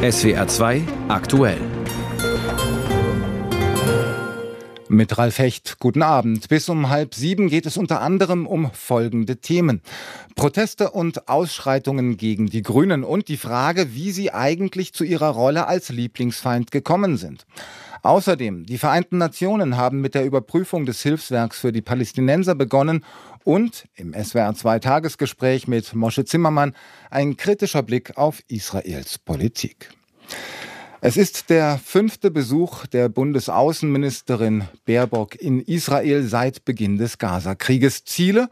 SWR 2 aktuell. Mit Ralf Hecht, guten Abend. Bis um halb sieben geht es unter anderem um folgende Themen. Proteste und Ausschreitungen gegen die Grünen und die Frage, wie sie eigentlich zu ihrer Rolle als Lieblingsfeind gekommen sind. Außerdem, die Vereinten Nationen haben mit der Überprüfung des Hilfswerks für die Palästinenser begonnen und im SWR 2 Tagesgespräch mit Mosche Zimmermann ein kritischer Blick auf Israels Politik. Es ist der fünfte Besuch der Bundesaußenministerin Baerbock in Israel seit Beginn des Gaza-Krieges. Ziele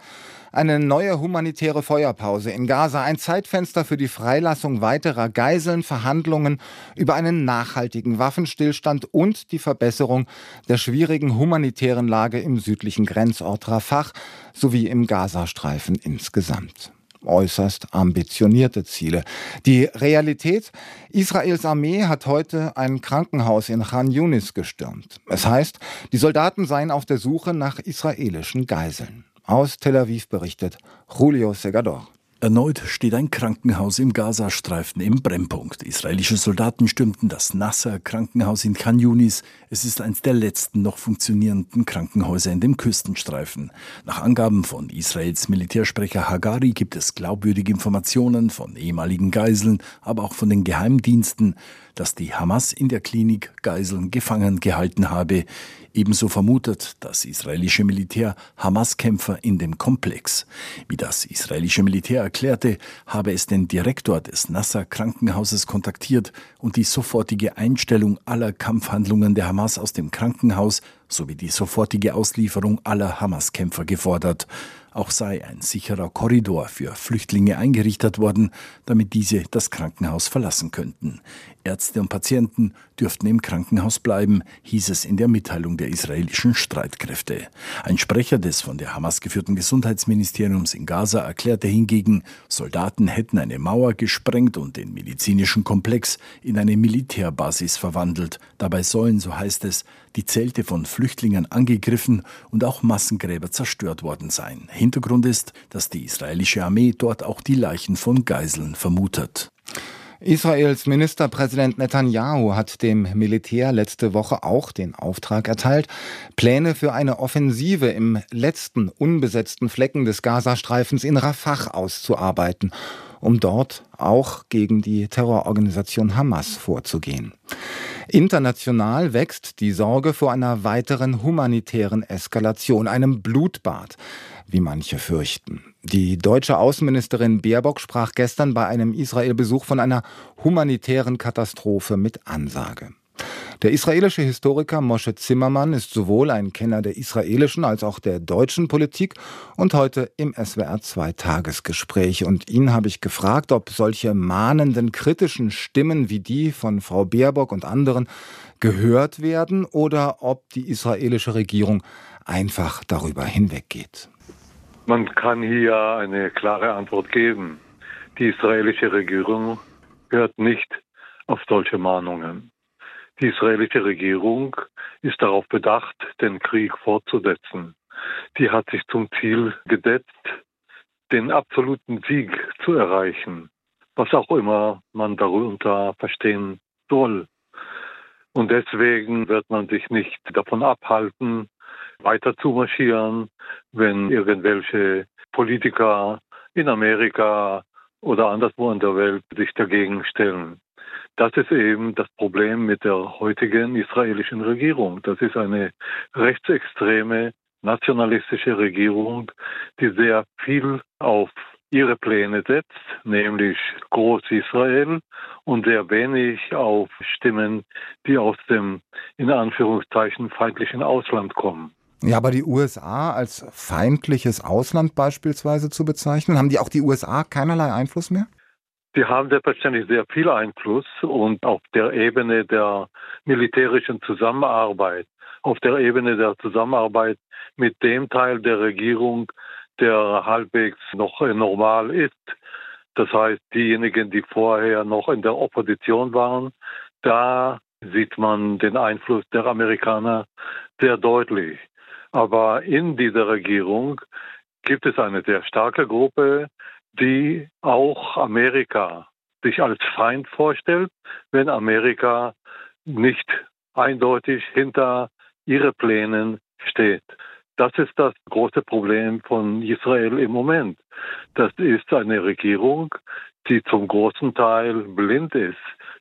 eine neue humanitäre Feuerpause in Gaza, ein Zeitfenster für die Freilassung weiterer Geiseln, Verhandlungen über einen nachhaltigen Waffenstillstand und die Verbesserung der schwierigen humanitären Lage im südlichen Grenzort Rafah sowie im Gazastreifen insgesamt äußerst ambitionierte Ziele. Die Realität? Israels Armee hat heute ein Krankenhaus in Khan Yunis gestürmt. Es heißt, die Soldaten seien auf der Suche nach israelischen Geiseln. Aus Tel Aviv berichtet Julio Segador. Erneut steht ein Krankenhaus im Gazastreifen im Brennpunkt. Israelische Soldaten stürmten das Nasser Krankenhaus in Khan Yunis. Es ist eines der letzten noch funktionierenden Krankenhäuser in dem Küstenstreifen. Nach Angaben von Israels Militärsprecher Hagari gibt es glaubwürdige Informationen von ehemaligen Geiseln, aber auch von den Geheimdiensten, dass die Hamas in der Klinik Geiseln gefangen gehalten habe. Ebenso vermutet das israelische Militär Hamas-Kämpfer in dem Komplex. Wie das israelische Militär erklärte, habe es den Direktor des Nasser Krankenhauses kontaktiert und die sofortige Einstellung aller Kampfhandlungen der Hamas aus dem Krankenhaus sowie die sofortige Auslieferung aller Hamas-Kämpfer gefordert. Auch sei ein sicherer Korridor für Flüchtlinge eingerichtet worden, damit diese das Krankenhaus verlassen könnten. Ärzte und Patienten dürften im Krankenhaus bleiben, hieß es in der Mitteilung der israelischen Streitkräfte. Ein Sprecher des von der Hamas geführten Gesundheitsministeriums in Gaza erklärte hingegen, Soldaten hätten eine Mauer gesprengt und den medizinischen Komplex in eine Militärbasis verwandelt. Dabei sollen, so heißt es, die Zelte von Flüchtlingen angegriffen und auch Massengräber zerstört worden sein. Hintergrund ist, dass die israelische Armee dort auch die Leichen von Geiseln vermutet. Israels Ministerpräsident Netanyahu hat dem Militär letzte Woche auch den Auftrag erteilt, Pläne für eine Offensive im letzten unbesetzten Flecken des Gazastreifens in Rafah auszuarbeiten, um dort auch gegen die Terrororganisation Hamas vorzugehen. International wächst die Sorge vor einer weiteren humanitären Eskalation, einem Blutbad, wie manche fürchten. Die deutsche Außenministerin Baerbock sprach gestern bei einem Israel-Besuch von einer humanitären Katastrophe mit Ansage. Der israelische Historiker Moshe Zimmermann ist sowohl ein Kenner der israelischen als auch der deutschen Politik und heute im SWR 2 Tagesgespräch. Und ihn habe ich gefragt, ob solche mahnenden, kritischen Stimmen wie die von Frau Baerbock und anderen gehört werden oder ob die israelische Regierung einfach darüber hinweggeht. Man kann hier eine klare Antwort geben. Die israelische Regierung hört nicht auf solche Mahnungen. Die israelische Regierung ist darauf bedacht, den Krieg fortzusetzen. Die hat sich zum Ziel gesetzt, den absoluten Sieg zu erreichen, was auch immer man darunter verstehen soll. Und deswegen wird man sich nicht davon abhalten, weiter zu marschieren, wenn irgendwelche Politiker in Amerika oder anderswo in der Welt sich dagegen stellen. Das ist eben das Problem mit der heutigen israelischen Regierung. Das ist eine rechtsextreme, nationalistische Regierung, die sehr viel auf ihre Pläne setzt, nämlich Groß-Israel und sehr wenig auf Stimmen, die aus dem in Anführungszeichen feindlichen Ausland kommen. Ja, aber die USA als feindliches Ausland beispielsweise zu bezeichnen, haben die auch die USA keinerlei Einfluss mehr? Die haben selbstverständlich sehr viel Einfluss und auf der Ebene der militärischen Zusammenarbeit, auf der Ebene der Zusammenarbeit mit dem Teil der Regierung, der halbwegs noch normal ist. Das heißt, diejenigen, die vorher noch in der Opposition waren, da sieht man den Einfluss der Amerikaner sehr deutlich. Aber in dieser Regierung gibt es eine sehr starke Gruppe, die auch Amerika sich als Feind vorstellt, wenn Amerika nicht eindeutig hinter ihre Plänen steht. Das ist das große Problem von Israel im Moment. Das ist eine Regierung, die zum großen Teil blind ist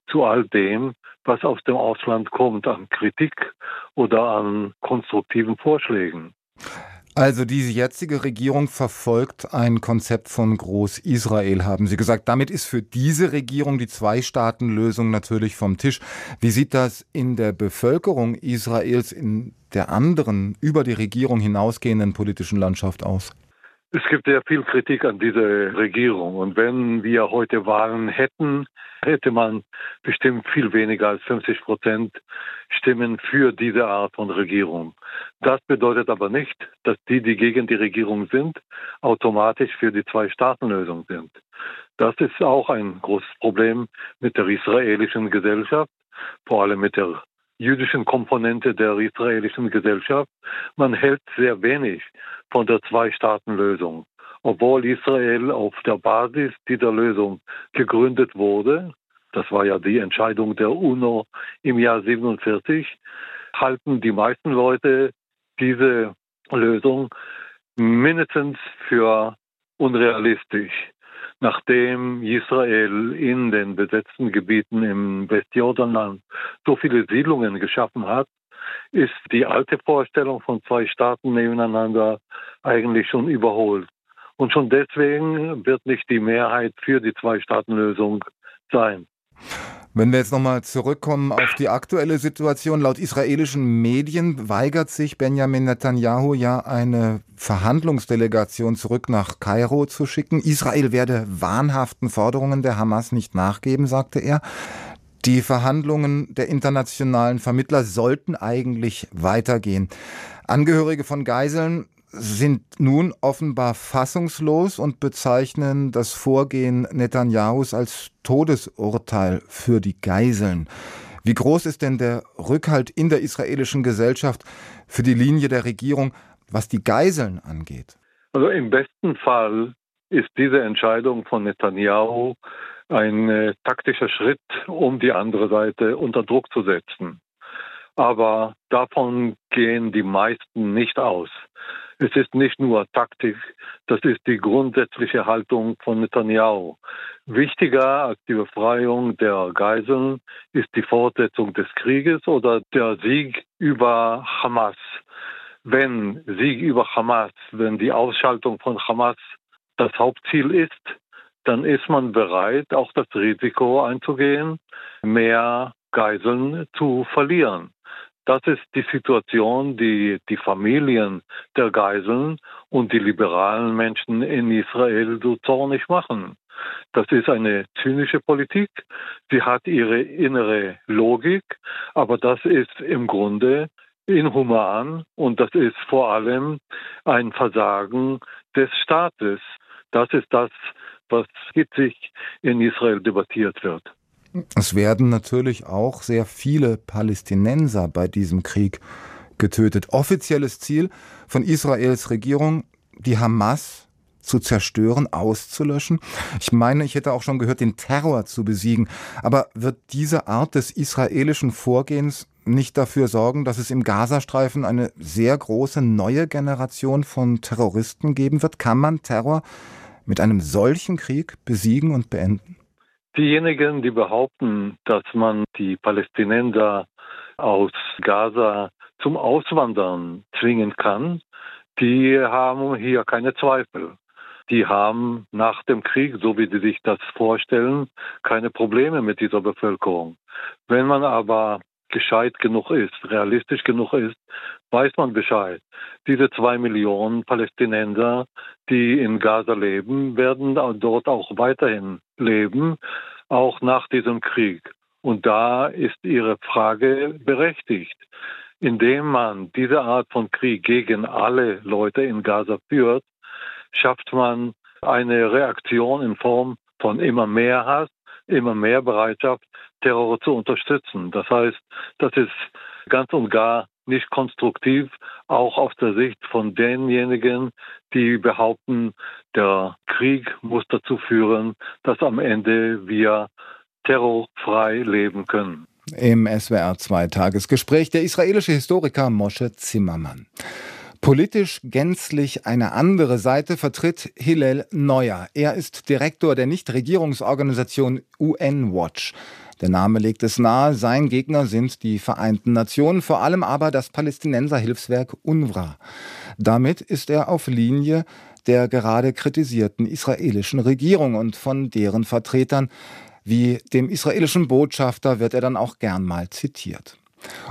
zu all dem, was aus dem Ausland kommt an Kritik oder an konstruktiven Vorschlägen. Also diese jetzige Regierung verfolgt ein Konzept von Groß-Israel, haben Sie gesagt. Damit ist für diese Regierung die Zwei-Staaten-Lösung natürlich vom Tisch. Wie sieht das in der Bevölkerung Israels, in der anderen, über die Regierung hinausgehenden politischen Landschaft aus? Es gibt sehr viel Kritik an dieser Regierung. Und wenn wir heute Wahlen hätten, hätte man bestimmt viel weniger als 50 Prozent Stimmen für diese Art von Regierung. Das bedeutet aber nicht, dass die, die gegen die Regierung sind, automatisch für die Zwei-Staaten-Lösung sind. Das ist auch ein großes Problem mit der israelischen Gesellschaft, vor allem mit der jüdischen Komponente der israelischen Gesellschaft. Man hält sehr wenig von der Zwei-Staaten-Lösung. Obwohl Israel auf der Basis dieser Lösung gegründet wurde, das war ja die Entscheidung der UNO im Jahr 47, halten die meisten Leute diese Lösung mindestens für unrealistisch nachdem Israel in den besetzten Gebieten im Westjordanland so viele Siedlungen geschaffen hat, ist die alte Vorstellung von zwei Staaten nebeneinander eigentlich schon überholt. Und schon deswegen wird nicht die Mehrheit für die Zwei-Staaten-Lösung sein. Wenn wir jetzt nochmal zurückkommen auf die aktuelle Situation, laut israelischen Medien weigert sich Benjamin Netanyahu ja eine Verhandlungsdelegation zurück nach Kairo zu schicken. Israel werde wahnhaften Forderungen der Hamas nicht nachgeben, sagte er. Die Verhandlungen der internationalen Vermittler sollten eigentlich weitergehen. Angehörige von Geiseln sind nun offenbar fassungslos und bezeichnen das Vorgehen Netanyahus als Todesurteil für die Geiseln. Wie groß ist denn der Rückhalt in der israelischen Gesellschaft für die Linie der Regierung, was die Geiseln angeht? Also im besten Fall ist diese Entscheidung von Netanyahu ein äh, taktischer Schritt, um die andere Seite unter Druck zu setzen. Aber davon gehen die meisten nicht aus. Es ist nicht nur Taktik, das ist die grundsätzliche Haltung von Netanyahu. Wichtiger als die Befreiung der Geiseln ist die Fortsetzung des Krieges oder der Sieg über Hamas. Wenn Sieg über Hamas, wenn die Ausschaltung von Hamas das Hauptziel ist, dann ist man bereit, auch das Risiko einzugehen, mehr Geiseln zu verlieren. Das ist die Situation, die die Familien der Geiseln und die liberalen Menschen in Israel so zornig machen. Das ist eine zynische Politik. Sie hat ihre innere Logik, aber das ist im Grunde inhuman und das ist vor allem ein Versagen des Staates. Das ist das, was hitzig in Israel debattiert wird. Es werden natürlich auch sehr viele Palästinenser bei diesem Krieg getötet. Offizielles Ziel von Israels Regierung, die Hamas zu zerstören, auszulöschen. Ich meine, ich hätte auch schon gehört, den Terror zu besiegen. Aber wird diese Art des israelischen Vorgehens nicht dafür sorgen, dass es im Gazastreifen eine sehr große neue Generation von Terroristen geben wird? Kann man Terror mit einem solchen Krieg besiegen und beenden? Diejenigen, die behaupten, dass man die Palästinenser aus Gaza zum Auswandern zwingen kann, die haben hier keine Zweifel. Die haben nach dem Krieg, so wie sie sich das vorstellen, keine Probleme mit dieser Bevölkerung. Wenn man aber gescheit genug ist, realistisch genug ist, weiß man Bescheid. Diese zwei Millionen Palästinenser, die in Gaza leben, werden dort auch weiterhin leben, auch nach diesem Krieg. Und da ist Ihre Frage berechtigt. Indem man diese Art von Krieg gegen alle Leute in Gaza führt, schafft man eine Reaktion in Form von immer mehr Hass, immer mehr Bereitschaft, Terror zu unterstützen. Das heißt, das ist ganz und gar nicht konstruktiv, auch aus der Sicht von denjenigen, die behaupten, der Krieg muss dazu führen, dass am Ende wir terrorfrei leben können. Im SWR 2 Tagesgespräch der israelische Historiker Moshe Zimmermann. Politisch gänzlich eine andere Seite vertritt Hillel Neuer. Er ist Direktor der Nichtregierungsorganisation UN Watch. Der Name legt es nahe, sein Gegner sind die Vereinten Nationen, vor allem aber das Palästinenserhilfswerk UNRWA. Damit ist er auf Linie der gerade kritisierten israelischen Regierung und von deren Vertretern, wie dem israelischen Botschafter, wird er dann auch gern mal zitiert.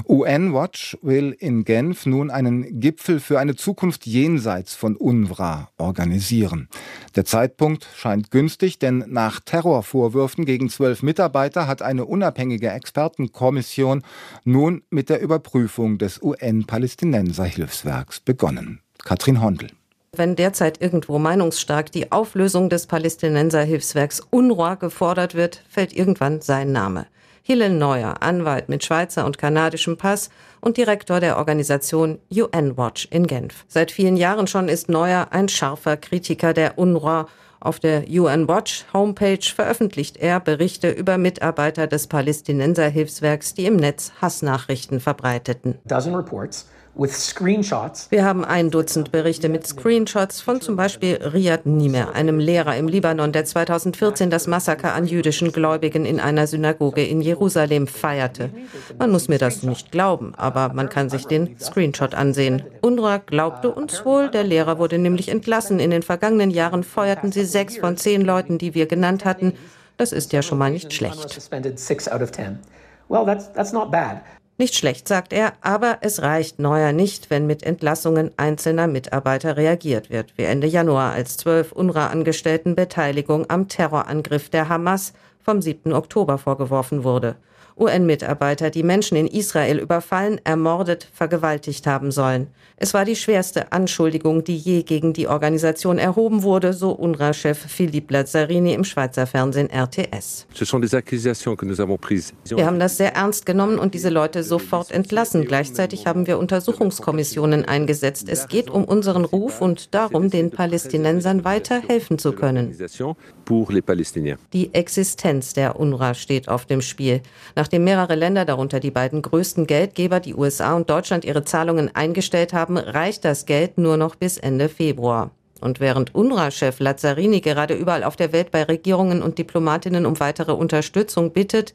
UN Watch will in Genf nun einen Gipfel für eine Zukunft jenseits von UNRWA organisieren. Der Zeitpunkt scheint günstig, denn nach Terrorvorwürfen gegen zwölf Mitarbeiter hat eine unabhängige Expertenkommission nun mit der Überprüfung des UN-Palästinenser-Hilfswerks begonnen. Katrin Hondel. Wenn derzeit irgendwo meinungsstark die Auflösung des Palästinenser-Hilfswerks UNRWA gefordert wird, fällt irgendwann sein Name. Hillel Neuer, Anwalt mit Schweizer und kanadischem Pass und Direktor der Organisation UN Watch in Genf. Seit vielen Jahren schon ist Neuer ein scharfer Kritiker der UNRWA. Auf der UN Watch Homepage veröffentlicht er Berichte über Mitarbeiter des Palästinenser-Hilfswerks, die im Netz Hassnachrichten verbreiteten. Dozen reports wir haben ein Dutzend Berichte mit Screenshots von zum Beispiel Riyad Nimer, einem Lehrer im Libanon, der 2014 das Massaker an jüdischen Gläubigen in einer Synagoge in Jerusalem feierte. Man muss mir das nicht glauben, aber man kann sich den Screenshot ansehen. UNRWA glaubte uns wohl, der Lehrer wurde nämlich entlassen. In den vergangenen Jahren feuerten sie sechs von zehn Leuten, die wir genannt hatten. Das ist ja schon mal nicht schlecht. Well, that's, that's not bad. Nicht schlecht, sagt er, aber es reicht Neuer nicht, wenn mit Entlassungen einzelner Mitarbeiter reagiert wird, wie Ende Januar, als zwölf UNRWA-Angestellten Beteiligung am Terrorangriff der Hamas vom 7. Oktober vorgeworfen wurde. UN-Mitarbeiter, die Menschen in Israel überfallen, ermordet, vergewaltigt haben sollen. Es war die schwerste Anschuldigung, die je gegen die Organisation erhoben wurde, so UNRWA-Chef Philippe Lazzarini im Schweizer Fernsehen RTS. Wir haben das sehr ernst genommen und diese Leute sofort entlassen. Gleichzeitig haben wir Untersuchungskommissionen eingesetzt. Es geht um unseren Ruf und darum, den Palästinensern weiter helfen zu können. Die Existenz der UNRWA steht auf dem Spiel. Nachdem mehrere Länder, darunter die beiden größten Geldgeber, die USA und Deutschland, ihre Zahlungen eingestellt haben, reicht das Geld nur noch bis Ende Februar. Und während UNRWA-Chef Lazzarini gerade überall auf der Welt bei Regierungen und Diplomatinnen um weitere Unterstützung bittet,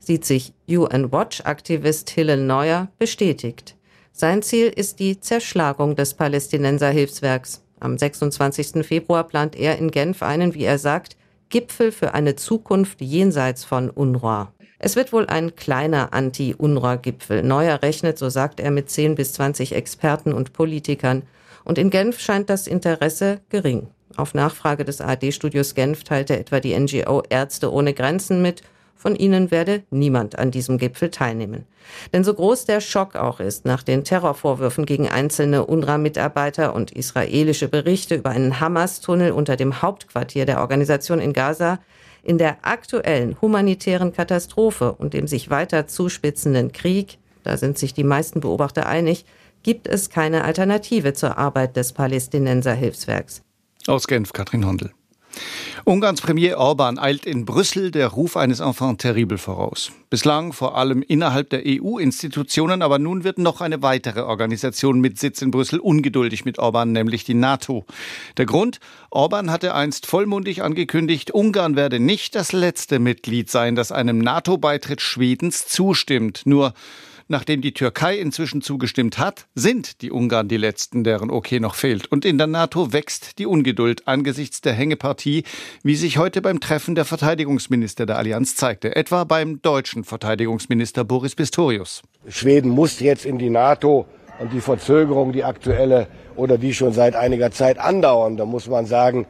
sieht sich UN Watch-Aktivist Hillel Neuer bestätigt. Sein Ziel ist die Zerschlagung des Palästinenser-Hilfswerks. Am 26. Februar plant er in Genf einen, wie er sagt, Gipfel für eine Zukunft jenseits von UNRWA. Es wird wohl ein kleiner Anti-UNRWA-Gipfel. Neuer rechnet, so sagt er, mit 10 bis 20 Experten und Politikern. Und in Genf scheint das Interesse gering. Auf Nachfrage des ARD-Studios Genf teilte etwa die NGO Ärzte ohne Grenzen mit, von ihnen werde niemand an diesem Gipfel teilnehmen. Denn so groß der Schock auch ist nach den Terrorvorwürfen gegen einzelne UNRWA-Mitarbeiter und israelische Berichte über einen Hamas-Tunnel unter dem Hauptquartier der Organisation in Gaza, in der aktuellen humanitären Katastrophe und dem sich weiter zuspitzenden Krieg, da sind sich die meisten Beobachter einig, gibt es keine Alternative zur Arbeit des Palästinenser Hilfswerks. Aus Genf, Katrin Hondel. Ungarns Premier Orban eilt in Brüssel der Ruf eines Enfant terrible voraus. Bislang vor allem innerhalb der EU-Institutionen, aber nun wird noch eine weitere Organisation mit Sitz in Brüssel ungeduldig mit Orban, nämlich die NATO. Der Grund? Orban hatte einst vollmundig angekündigt, Ungarn werde nicht das letzte Mitglied sein, das einem NATO-Beitritt Schwedens zustimmt. Nur Nachdem die Türkei inzwischen zugestimmt hat, sind die Ungarn die letzten, deren Okay noch fehlt. Und in der NATO wächst die Ungeduld angesichts der Hängepartie, wie sich heute beim Treffen der Verteidigungsminister der Allianz zeigte, etwa beim deutschen Verteidigungsminister Boris Pistorius. Schweden muss jetzt in die NATO und die Verzögerung, die aktuelle oder die schon seit einiger Zeit andauern, da muss man sagen,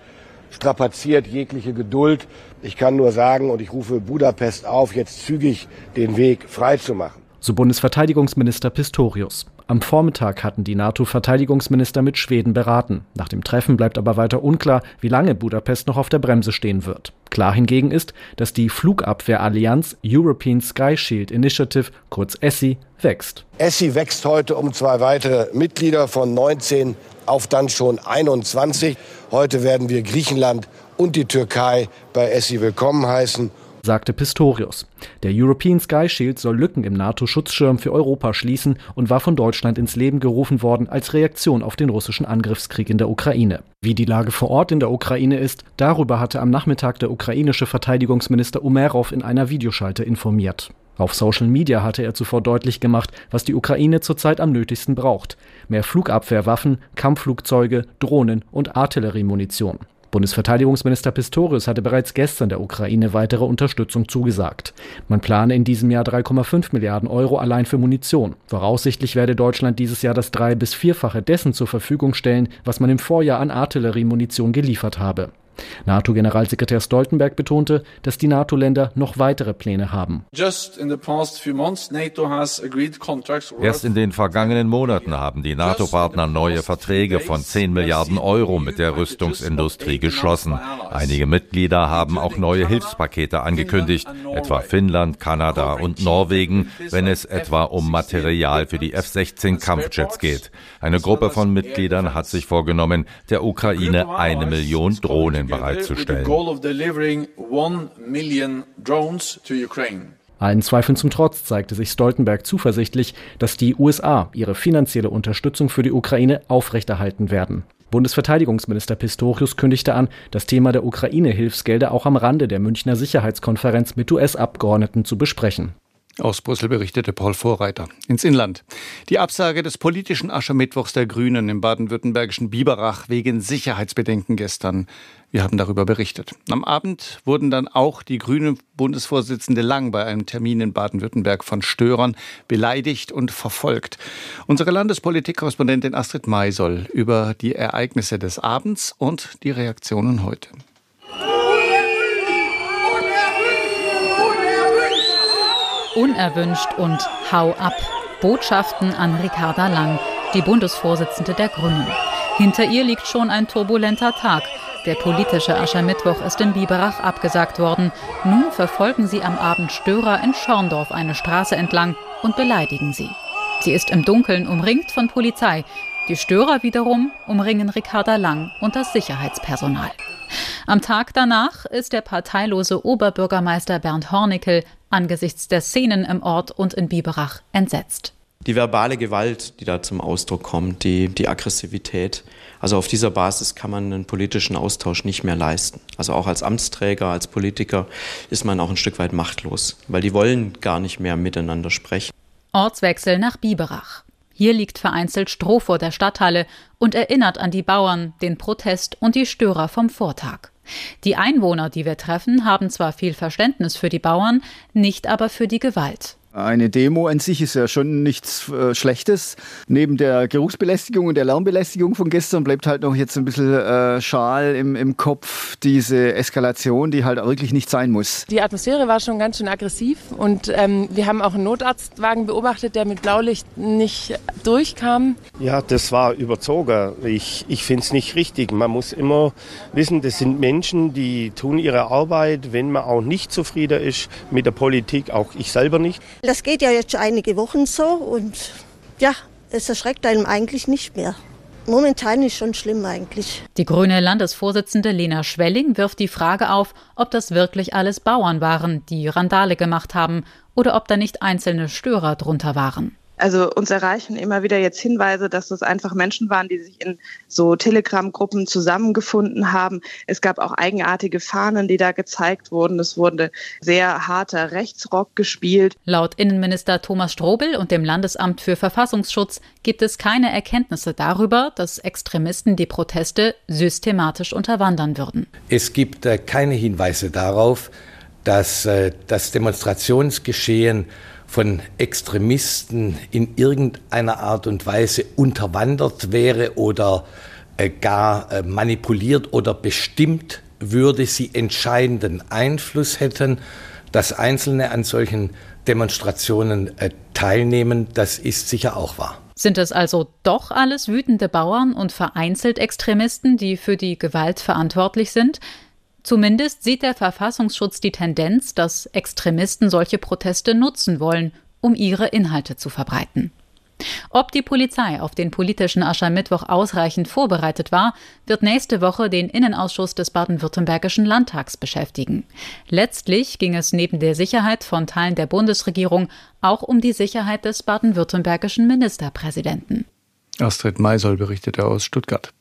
strapaziert jegliche Geduld. Ich kann nur sagen, und ich rufe Budapest auf, jetzt zügig den Weg freizumachen so Bundesverteidigungsminister Pistorius. Am Vormittag hatten die NATO-Verteidigungsminister mit Schweden beraten. Nach dem Treffen bleibt aber weiter unklar, wie lange Budapest noch auf der Bremse stehen wird. Klar hingegen ist, dass die Flugabwehrallianz European Sky Shield Initiative, kurz ESSI, wächst. ESSI wächst heute um zwei weitere Mitglieder von 19 auf dann schon 21. Heute werden wir Griechenland und die Türkei bei ESSI willkommen heißen sagte Pistorius. Der European Sky Shield soll Lücken im NATO-Schutzschirm für Europa schließen und war von Deutschland ins Leben gerufen worden als Reaktion auf den russischen Angriffskrieg in der Ukraine. Wie die Lage vor Ort in der Ukraine ist, darüber hatte am Nachmittag der ukrainische Verteidigungsminister Umerov in einer Videoschalte informiert. Auf Social Media hatte er zuvor deutlich gemacht, was die Ukraine zurzeit am nötigsten braucht. Mehr Flugabwehrwaffen, Kampfflugzeuge, Drohnen und Artilleriemunition. Bundesverteidigungsminister Pistorius hatte bereits gestern der Ukraine weitere Unterstützung zugesagt. Man plane in diesem Jahr 3,5 Milliarden Euro allein für Munition. Voraussichtlich werde Deutschland dieses Jahr das drei- bis vierfache dessen zur Verfügung stellen, was man im Vorjahr an Artilleriemunition geliefert habe. NATO-Generalsekretär Stoltenberg betonte, dass die NATO-Länder noch weitere Pläne haben. Erst in den vergangenen Monaten haben die NATO-Partner neue Verträge von 10 Milliarden Euro mit der Rüstungsindustrie geschlossen. Einige Mitglieder haben auch neue Hilfspakete angekündigt, etwa Finnland, Kanada und Norwegen, wenn es etwa um Material für die F-16 Kampfjets geht. Eine Gruppe von Mitgliedern hat sich vorgenommen, der Ukraine eine Million Drohnen bereitzustellen. Allen Zweifeln zum Trotz zeigte sich Stoltenberg zuversichtlich, dass die USA ihre finanzielle Unterstützung für die Ukraine aufrechterhalten werden. Bundesverteidigungsminister Pistorius kündigte an, das Thema der Ukraine-Hilfsgelder auch am Rande der Münchner Sicherheitskonferenz mit US-Abgeordneten zu besprechen. Aus Brüssel berichtete Paul Vorreiter. Ins Inland. Die Absage des politischen Aschermittwochs der Grünen im baden-württembergischen Biberach wegen Sicherheitsbedenken gestern. Wir haben darüber berichtet. Am Abend wurden dann auch die grünen Bundesvorsitzende Lang bei einem Termin in Baden-Württemberg von Störern beleidigt und verfolgt. Unsere Landespolitikkorrespondentin Astrid May soll über die Ereignisse des Abends und die Reaktionen heute. Unerwünscht und Hau ab. Botschaften an Ricarda Lang, die Bundesvorsitzende der Grünen. Hinter ihr liegt schon ein turbulenter Tag. Der politische Aschermittwoch ist in Biberach abgesagt worden. Nun verfolgen sie am Abend Störer in Schorndorf eine Straße entlang und beleidigen sie. Sie ist im Dunkeln umringt von Polizei. Die Störer wiederum umringen Ricarda Lang und das Sicherheitspersonal. Am Tag danach ist der parteilose Oberbürgermeister Bernd Hornickel angesichts der Szenen im Ort und in Biberach entsetzt. Die verbale Gewalt, die da zum Ausdruck kommt, die, die Aggressivität, also auf dieser Basis kann man einen politischen Austausch nicht mehr leisten. Also auch als Amtsträger, als Politiker ist man auch ein Stück weit machtlos, weil die wollen gar nicht mehr miteinander sprechen. Ortswechsel nach Biberach. Hier liegt vereinzelt Stroh vor der Stadthalle und erinnert an die Bauern, den Protest und die Störer vom Vortag. Die Einwohner, die wir treffen, haben zwar viel Verständnis für die Bauern, nicht aber für die Gewalt. Eine Demo an sich ist ja schon nichts äh, Schlechtes. Neben der Geruchsbelästigung und der Lärmbelästigung von gestern bleibt halt noch jetzt ein bisschen äh, Schal im, im Kopf, diese Eskalation, die halt wirklich nicht sein muss. Die Atmosphäre war schon ganz schön aggressiv und ähm, wir haben auch einen Notarztwagen beobachtet, der mit Blaulicht nicht durchkam. Ja, das war überzogen. Ich, ich finde es nicht richtig. Man muss immer wissen, das sind Menschen, die tun ihre Arbeit, wenn man auch nicht zufrieden ist mit der Politik, auch ich selber nicht. Das geht ja jetzt schon einige Wochen so und ja, es erschreckt einem eigentlich nicht mehr. Momentan ist schon schlimm eigentlich. Die grüne Landesvorsitzende Lena Schwelling wirft die Frage auf, ob das wirklich alles Bauern waren, die Randale gemacht haben, oder ob da nicht einzelne Störer drunter waren. Also uns erreichen immer wieder jetzt Hinweise, dass es einfach Menschen waren, die sich in so Telegram-Gruppen zusammengefunden haben. Es gab auch eigenartige Fahnen, die da gezeigt wurden. Es wurde sehr harter Rechtsrock gespielt. Laut Innenminister Thomas Strobel und dem Landesamt für Verfassungsschutz gibt es keine Erkenntnisse darüber, dass Extremisten die Proteste systematisch unterwandern würden. Es gibt äh, keine Hinweise darauf, dass äh, das Demonstrationsgeschehen von Extremisten in irgendeiner Art und Weise unterwandert wäre oder äh, gar äh, manipuliert oder bestimmt würde, sie entscheidenden Einfluss hätten, dass Einzelne an solchen Demonstrationen äh, teilnehmen, das ist sicher auch wahr. Sind es also doch alles wütende Bauern und vereinzelt Extremisten, die für die Gewalt verantwortlich sind? Zumindest sieht der Verfassungsschutz die Tendenz, dass Extremisten solche Proteste nutzen wollen, um ihre Inhalte zu verbreiten. Ob die Polizei auf den politischen Aschermittwoch ausreichend vorbereitet war, wird nächste Woche den Innenausschuss des baden-württembergischen Landtags beschäftigen. Letztlich ging es neben der Sicherheit von Teilen der Bundesregierung auch um die Sicherheit des baden-württembergischen Ministerpräsidenten. Astrid Meisel berichtete aus Stuttgart.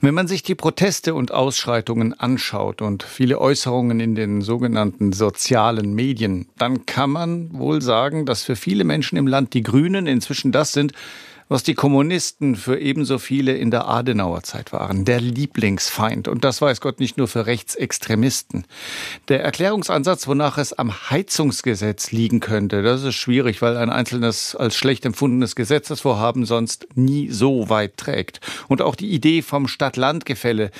Wenn man sich die Proteste und Ausschreitungen anschaut und viele Äußerungen in den sogenannten sozialen Medien, dann kann man wohl sagen, dass für viele Menschen im Land die Grünen inzwischen das sind, was die Kommunisten für ebenso viele in der Adenauerzeit waren. Der Lieblingsfeind. Und das weiß Gott nicht nur für Rechtsextremisten. Der Erklärungsansatz, wonach es am Heizungsgesetz liegen könnte, das ist schwierig, weil ein einzelnes als schlecht empfundenes Gesetzesvorhaben sonst nie so weit trägt. Und auch die Idee vom Stadt-Land-Gefälle,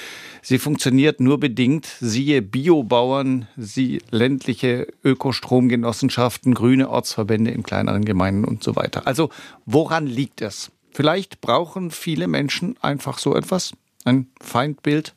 sie funktioniert nur bedingt. Siehe Biobauern, sie ländliche Ökostromgenossenschaften, grüne Ortsverbände in kleineren Gemeinden und so weiter. Also woran liegt es? Vielleicht brauchen viele Menschen einfach so etwas. Ein Feindbild.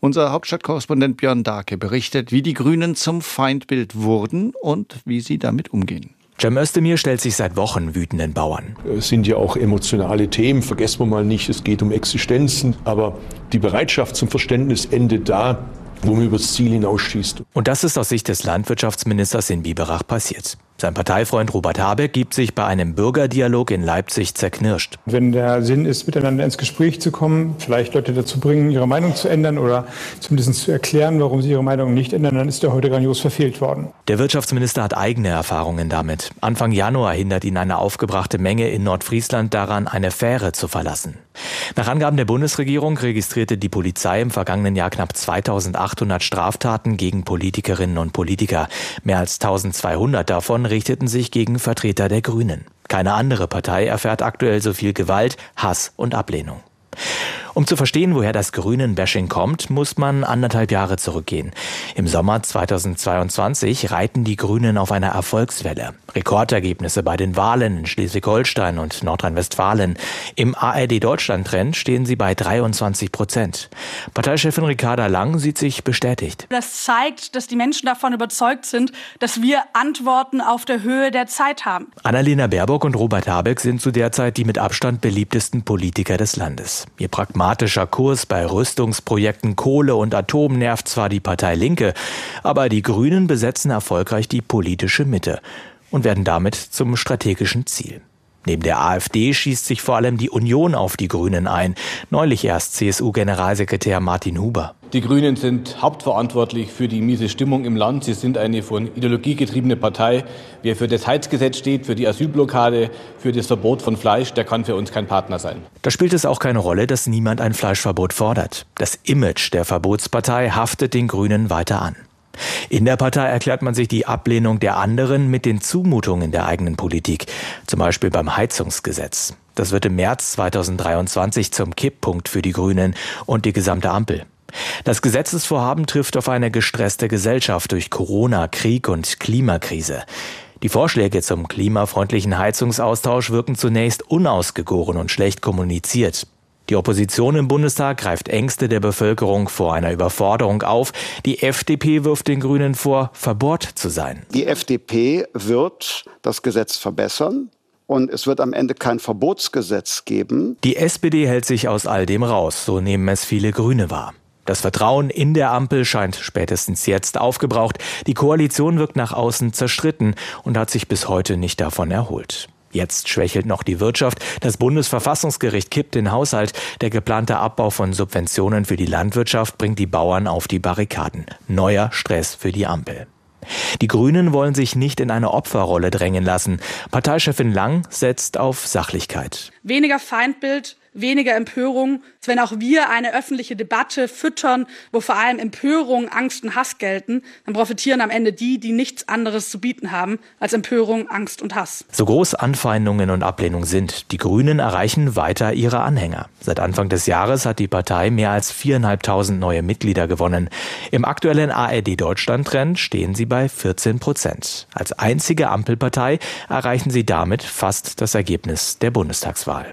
Unser Hauptstadtkorrespondent Björn Darke berichtet, wie die Grünen zum Feindbild wurden und wie sie damit umgehen. Cem Özdemir stellt sich seit Wochen wütenden Bauern. Es sind ja auch emotionale Themen, vergessen wir mal nicht, es geht um Existenzen, aber die Bereitschaft zum Verständnis endet da, wo man übers Ziel hinausschießt. Und das ist aus Sicht des Landwirtschaftsministers in Biberach passiert. Sein Parteifreund Robert Habeck gibt sich bei einem Bürgerdialog in Leipzig zerknirscht. Wenn der Sinn ist, miteinander ins Gespräch zu kommen, vielleicht Leute dazu bringen, ihre Meinung zu ändern oder zumindest zu erklären, warum sie ihre Meinung nicht ändern, dann ist er heute grandios verfehlt worden. Der Wirtschaftsminister hat eigene Erfahrungen damit. Anfang Januar hindert ihn eine aufgebrachte Menge in Nordfriesland daran, eine Fähre zu verlassen. Nach Angaben der Bundesregierung registrierte die Polizei im vergangenen Jahr knapp 2800 Straftaten gegen Politikerinnen und Politiker. Mehr als 1200 davon richteten sich gegen Vertreter der Grünen. Keine andere Partei erfährt aktuell so viel Gewalt, Hass und Ablehnung. Um zu verstehen, woher das Grünen-Bashing kommt, muss man anderthalb Jahre zurückgehen. Im Sommer 2022 reiten die Grünen auf einer Erfolgswelle. Rekordergebnisse bei den Wahlen in Schleswig-Holstein und Nordrhein-Westfalen. Im ARD-Deutschland-Trend stehen sie bei 23 Prozent. Parteichefin Ricarda Lang sieht sich bestätigt. Das zeigt, dass die Menschen davon überzeugt sind, dass wir Antworten auf der Höhe der Zeit haben. Annalena Baerbock und Robert Habeck sind zu der Zeit die mit Abstand beliebtesten Politiker des Landes. Ihr pragmatischer Kurs bei Rüstungsprojekten Kohle und Atom nervt zwar die Partei Linke, aber die Grünen besetzen erfolgreich die politische Mitte und werden damit zum strategischen Ziel. Neben der AfD schießt sich vor allem die Union auf die Grünen ein. Neulich erst CSU-Generalsekretär Martin Huber. Die Grünen sind hauptverantwortlich für die miese Stimmung im Land. Sie sind eine von Ideologie getriebene Partei. Wer für das Heizgesetz steht, für die Asylblockade, für das Verbot von Fleisch, der kann für uns kein Partner sein. Da spielt es auch keine Rolle, dass niemand ein Fleischverbot fordert. Das Image der Verbotspartei haftet den Grünen weiter an. In der Partei erklärt man sich die Ablehnung der anderen mit den Zumutungen der eigenen Politik, zum Beispiel beim Heizungsgesetz. Das wird im März 2023 zum Kipppunkt für die Grünen und die gesamte Ampel. Das Gesetzesvorhaben trifft auf eine gestresste Gesellschaft durch Corona, Krieg und Klimakrise. Die Vorschläge zum klimafreundlichen Heizungsaustausch wirken zunächst unausgegoren und schlecht kommuniziert. Die Opposition im Bundestag greift Ängste der Bevölkerung vor einer Überforderung auf. Die FDP wirft den Grünen vor, verbohrt zu sein. Die FDP wird das Gesetz verbessern. Und es wird am Ende kein Verbotsgesetz geben. Die SPD hält sich aus all dem raus, so nehmen es viele Grüne wahr. Das Vertrauen in der Ampel scheint spätestens jetzt aufgebraucht. Die Koalition wirkt nach außen zerstritten und hat sich bis heute nicht davon erholt. Jetzt schwächelt noch die Wirtschaft. Das Bundesverfassungsgericht kippt den Haushalt. Der geplante Abbau von Subventionen für die Landwirtschaft bringt die Bauern auf die Barrikaden. Neuer Stress für die Ampel. Die Grünen wollen sich nicht in eine Opferrolle drängen lassen. Parteichefin Lang setzt auf Sachlichkeit. Weniger Feindbild, weniger Empörung, wenn auch wir eine öffentliche Debatte füttern, wo vor allem Empörung, Angst und Hass gelten, dann profitieren am Ende die, die nichts anderes zu bieten haben als Empörung, Angst und Hass. So groß Anfeindungen und Ablehnung sind, die Grünen erreichen weiter ihre Anhänger. Seit Anfang des Jahres hat die Partei mehr als viereinhalbtausend neue Mitglieder gewonnen. Im aktuellen ARD-Deutschland-Trend stehen sie bei 14 Prozent. Als einzige Ampelpartei erreichen sie damit fast das Ergebnis der Bundestagswahl.